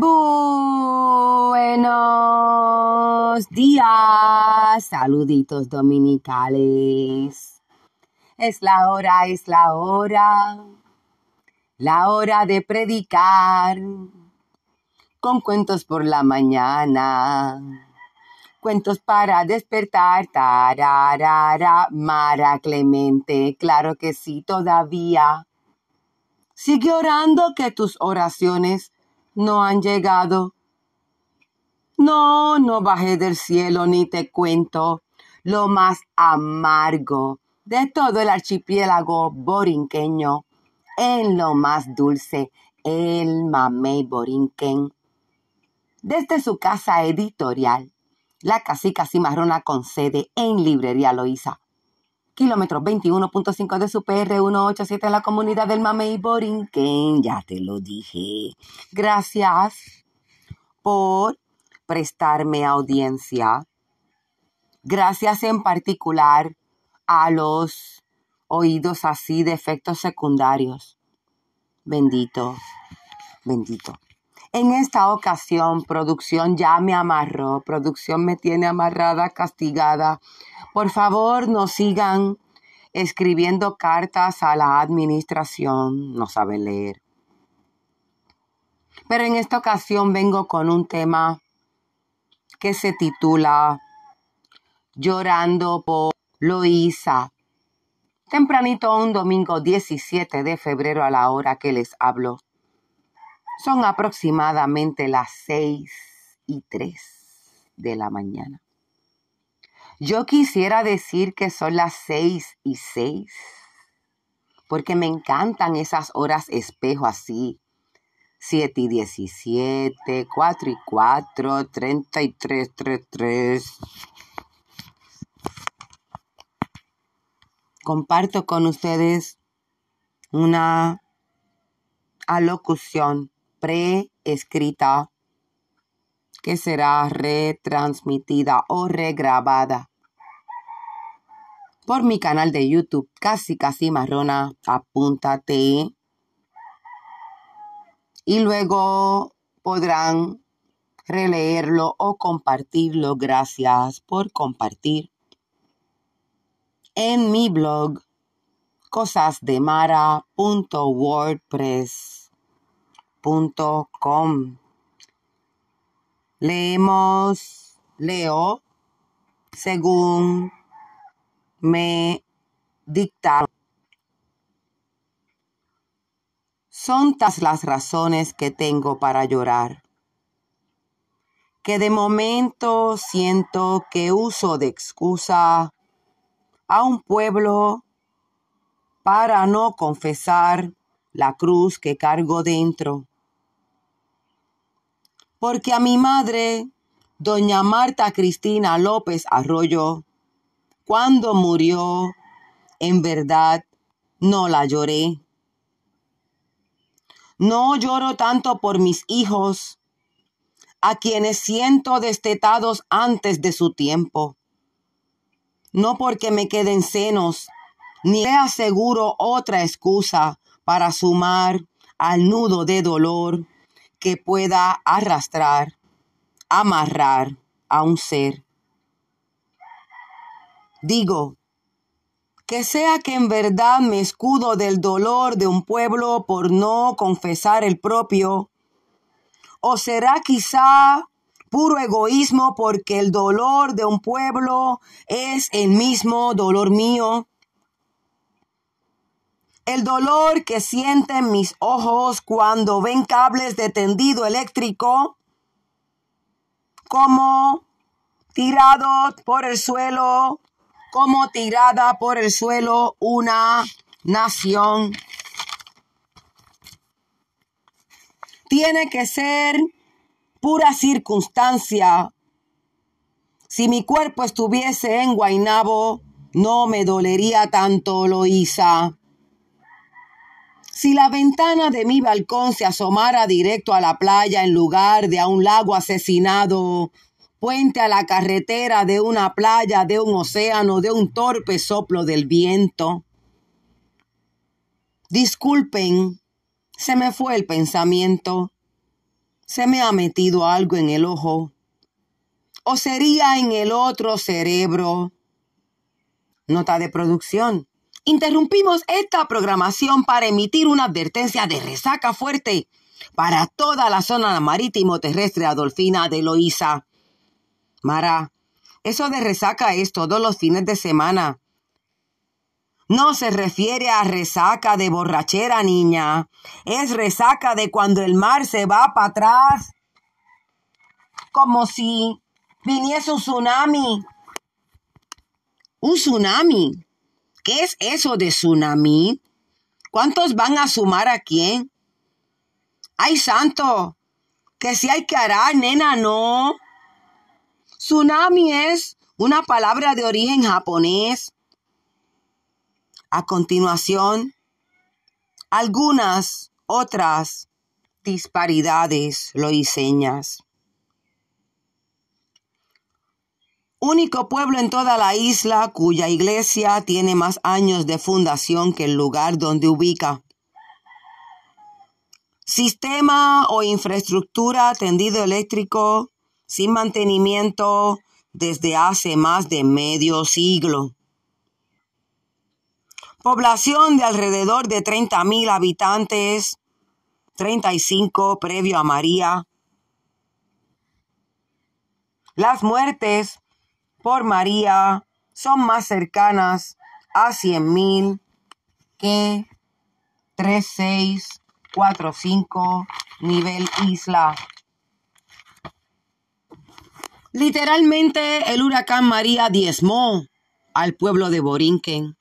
Buenos días, saluditos dominicales. Es la hora, es la hora, la hora de predicar con cuentos por la mañana. Cuentos para despertar, tararara, Mara Clemente, claro que sí, todavía. Sigue orando que tus oraciones no han llegado. No, no bajé del cielo ni te cuento lo más amargo de todo el archipiélago borinqueño, en lo más dulce, el mamey borinquen. Desde su casa editorial, la casica cimarrona con sede en Librería Loíza, kilómetro 21.5 de su PR 187 en la comunidad del Mamey Borinquen. Ya te lo dije. Gracias por prestarme audiencia. Gracias en particular a los oídos así de efectos secundarios. Bendito, bendito. En esta ocasión, producción ya me amarró, producción me tiene amarrada, castigada por favor, no sigan escribiendo cartas a la administración, no saben leer. Pero en esta ocasión vengo con un tema que se titula Llorando por Loíza. Tempranito un domingo 17 de febrero a la hora que les hablo. Son aproximadamente las seis y tres de la mañana. Yo quisiera decir que son las seis y seis, porque me encantan esas horas espejo así. Siete y diecisiete, cuatro y cuatro, treinta y tres, tres, tres. Comparto con ustedes una alocución preescrita que será retransmitida o regrabada por mi canal de YouTube Casi Casi Marrona, apúntate. Y luego podrán releerlo o compartirlo. Gracias por compartir. En mi blog leemos, leo según me dictaron. Son tas las razones que tengo para llorar, que de momento siento que uso de excusa a un pueblo para no confesar la cruz que cargo dentro. Porque a mi madre, doña Marta Cristina López Arroyo, cuando murió, en verdad, no la lloré. No lloro tanto por mis hijos, a quienes siento destetados antes de su tiempo. No porque me queden senos, ni le aseguro otra excusa para sumar al nudo de dolor que pueda arrastrar, amarrar a un ser. Digo, que sea que en verdad me escudo del dolor de un pueblo por no confesar el propio, o será quizá puro egoísmo porque el dolor de un pueblo es el mismo dolor mío. El dolor que sienten mis ojos cuando ven cables de tendido eléctrico como tirados por el suelo como tirada por el suelo una nación. Tiene que ser pura circunstancia. Si mi cuerpo estuviese en Guainabo, no me dolería tanto, Loíza. Si la ventana de mi balcón se asomara directo a la playa en lugar de a un lago asesinado, puente a la carretera de una playa, de un océano, de un torpe soplo del viento. Disculpen, se me fue el pensamiento. se me ha metido algo en el ojo. ¿O sería en el otro cerebro? Nota de producción. Interrumpimos esta programación para emitir una advertencia de resaca fuerte para toda la zona marítimo terrestre adolfina de Loíza. Mara, eso de resaca es todos los fines de semana. No se refiere a resaca de borrachera, niña. Es resaca de cuando el mar se va para atrás. Como si viniese un tsunami. ¿Un tsunami? ¿Qué es eso de tsunami? ¿Cuántos van a sumar a quién? ¡Ay, santo! Que si hay que arar, nena, no. Tsunami es una palabra de origen japonés. A continuación, algunas otras disparidades lo diseñas. Único pueblo en toda la isla cuya iglesia tiene más años de fundación que el lugar donde ubica. Sistema o infraestructura tendido eléctrico sin mantenimiento desde hace más de medio siglo. Población de alrededor de 30 mil habitantes, 35 previo a María. Las muertes por María son más cercanas a 100 mil que 3645 nivel isla. Literalmente el huracán María diezmó al pueblo de Borinquen.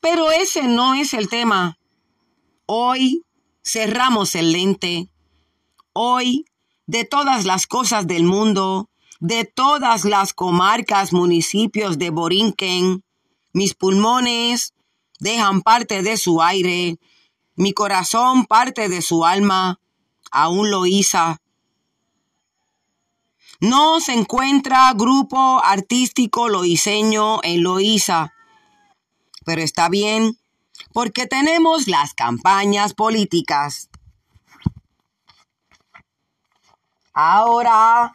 Pero ese no es el tema. Hoy cerramos el lente. Hoy, de todas las cosas del mundo, de todas las comarcas, municipios de Borinquen, mis pulmones dejan parte de su aire, mi corazón parte de su alma, aún lo hizo. No se encuentra grupo artístico loiseño en Loíza. Pero está bien, porque tenemos las campañas políticas. Ahora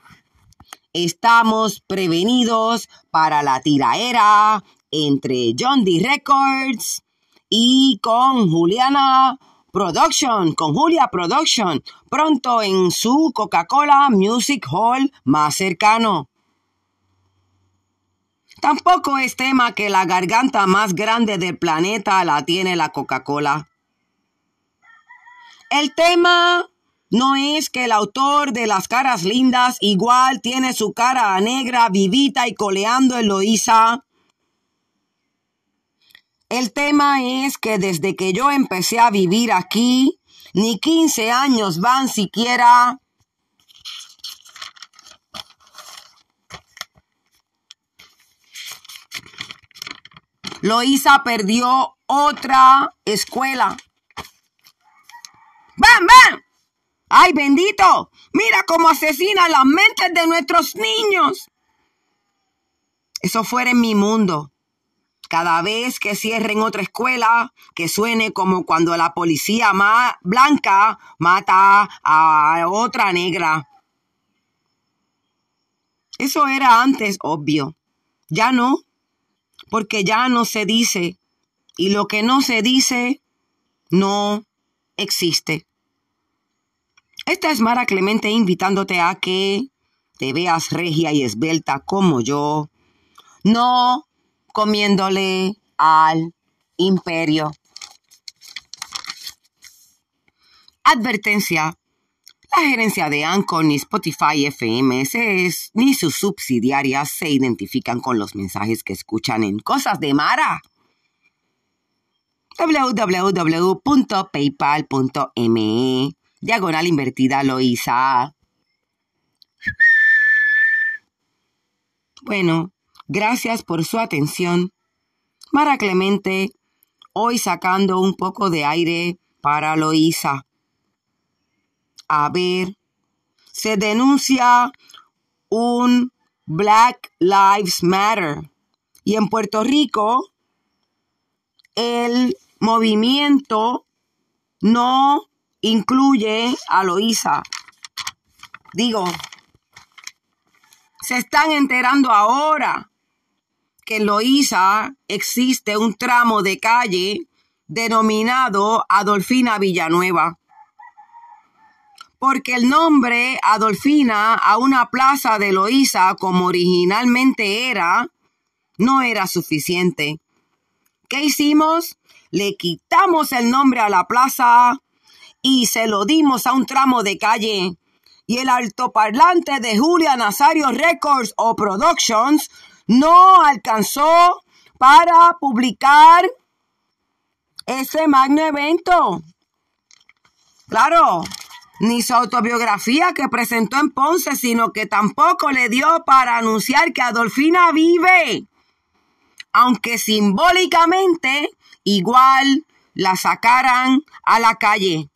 estamos prevenidos para la tiraera entre John D. Records y con Juliana Production, con Julia Production, pronto en su Coca-Cola Music Hall más cercano. Tampoco es tema que la garganta más grande del planeta la tiene la Coca-Cola. El tema no es que el autor de las caras lindas igual tiene su cara negra, vivita y coleando en Loíza el tema es que desde que yo empecé a vivir aquí, ni 15 años van siquiera. Loisa perdió otra escuela. ¡Ven, ven! ¡Ay, bendito! Mira cómo asesina las mentes de nuestros niños. Eso fuera en mi mundo. Cada vez que cierren otra escuela, que suene como cuando la policía blanca mata a otra negra. Eso era antes obvio. Ya no, porque ya no se dice. Y lo que no se dice, no existe. Esta es Mara Clemente invitándote a que te veas regia y esbelta como yo. No comiéndole al imperio. Advertencia. La gerencia de Anchor ni Spotify FM ni sus subsidiarias se identifican con los mensajes que escuchan en Cosas de Mara www.paypal.me diagonal invertida Loisa. Bueno, Gracias por su atención. Mara Clemente, hoy sacando un poco de aire para Loisa. A ver, se denuncia un Black Lives Matter. Y en Puerto Rico, el movimiento no incluye a Loíza. Digo, se están enterando ahora que en Loíza existe un tramo de calle denominado Adolfina Villanueva. Porque el nombre Adolfina a una plaza de Loíza, como originalmente era, no era suficiente. ¿Qué hicimos? Le quitamos el nombre a la plaza y se lo dimos a un tramo de calle. Y el altoparlante de Julia Nazario Records o Productions no alcanzó para publicar ese magno evento. Claro, ni su autobiografía que presentó en Ponce, sino que tampoco le dio para anunciar que Adolfina vive. Aunque simbólicamente igual la sacaran a la calle.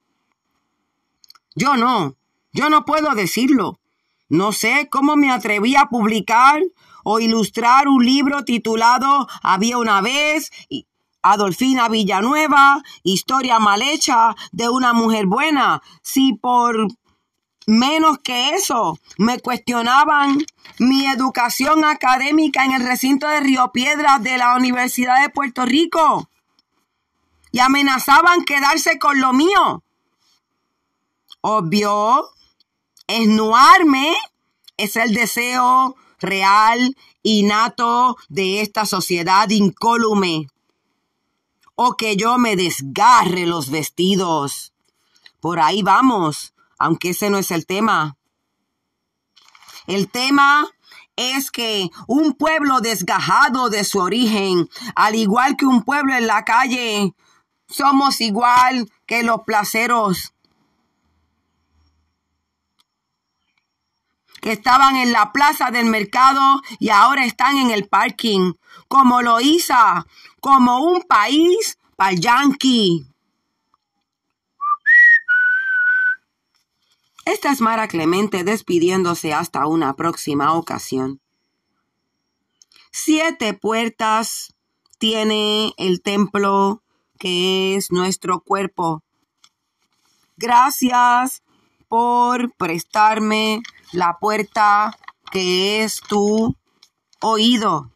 Yo no, yo no puedo decirlo. No sé cómo me atreví a publicar o ilustrar un libro titulado Había una vez Adolfina Villanueva, historia mal hecha de una mujer buena. Si por menos que eso me cuestionaban mi educación académica en el recinto de Río Piedras de la Universidad de Puerto Rico y amenazaban quedarse con lo mío. Obvio, esnuarme es el deseo real, innato de esta sociedad incólume o que yo me desgarre los vestidos. Por ahí vamos, aunque ese no es el tema. El tema es que un pueblo desgajado de su origen, al igual que un pueblo en la calle, somos igual que los placeros estaban en la plaza del mercado y ahora están en el parking, como lo hizo, como un país para yankee. Esta es Mara Clemente despidiéndose hasta una próxima ocasión. Siete puertas tiene el templo que es nuestro cuerpo. Gracias por prestarme la puerta que es tu oído.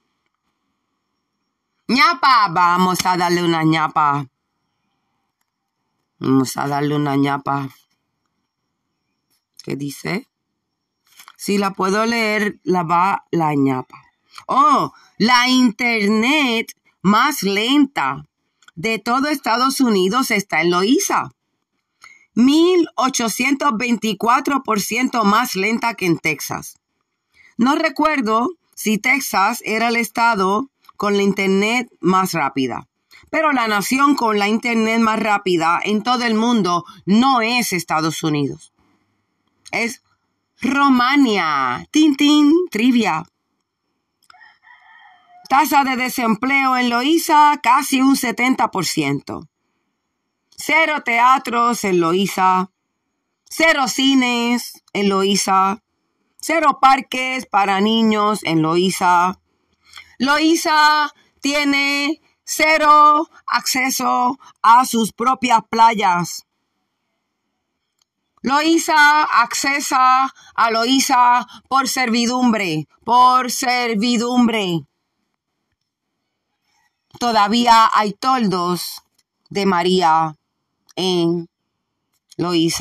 ñapa, vamos a darle una ñapa. Vamos a darle una ñapa. ¿Qué dice? Si la puedo leer, la va la ñapa. Oh, la internet más lenta de todo Estados Unidos está en Loíza. 1824% más lenta que en Texas. No recuerdo si Texas era el estado con la Internet más rápida, pero la nación con la Internet más rápida en todo el mundo no es Estados Unidos. Es Romania. Tintín, trivia. Tasa de desempleo en Loíza casi un 70%. Cero teatros en Loíza. Cero cines en Loíza. Cero parques para niños en Loíza. Loíza tiene cero acceso a sus propias playas. Loíza accesa a Loíza por servidumbre, por servidumbre. Todavía hay toldos de María en Loíza.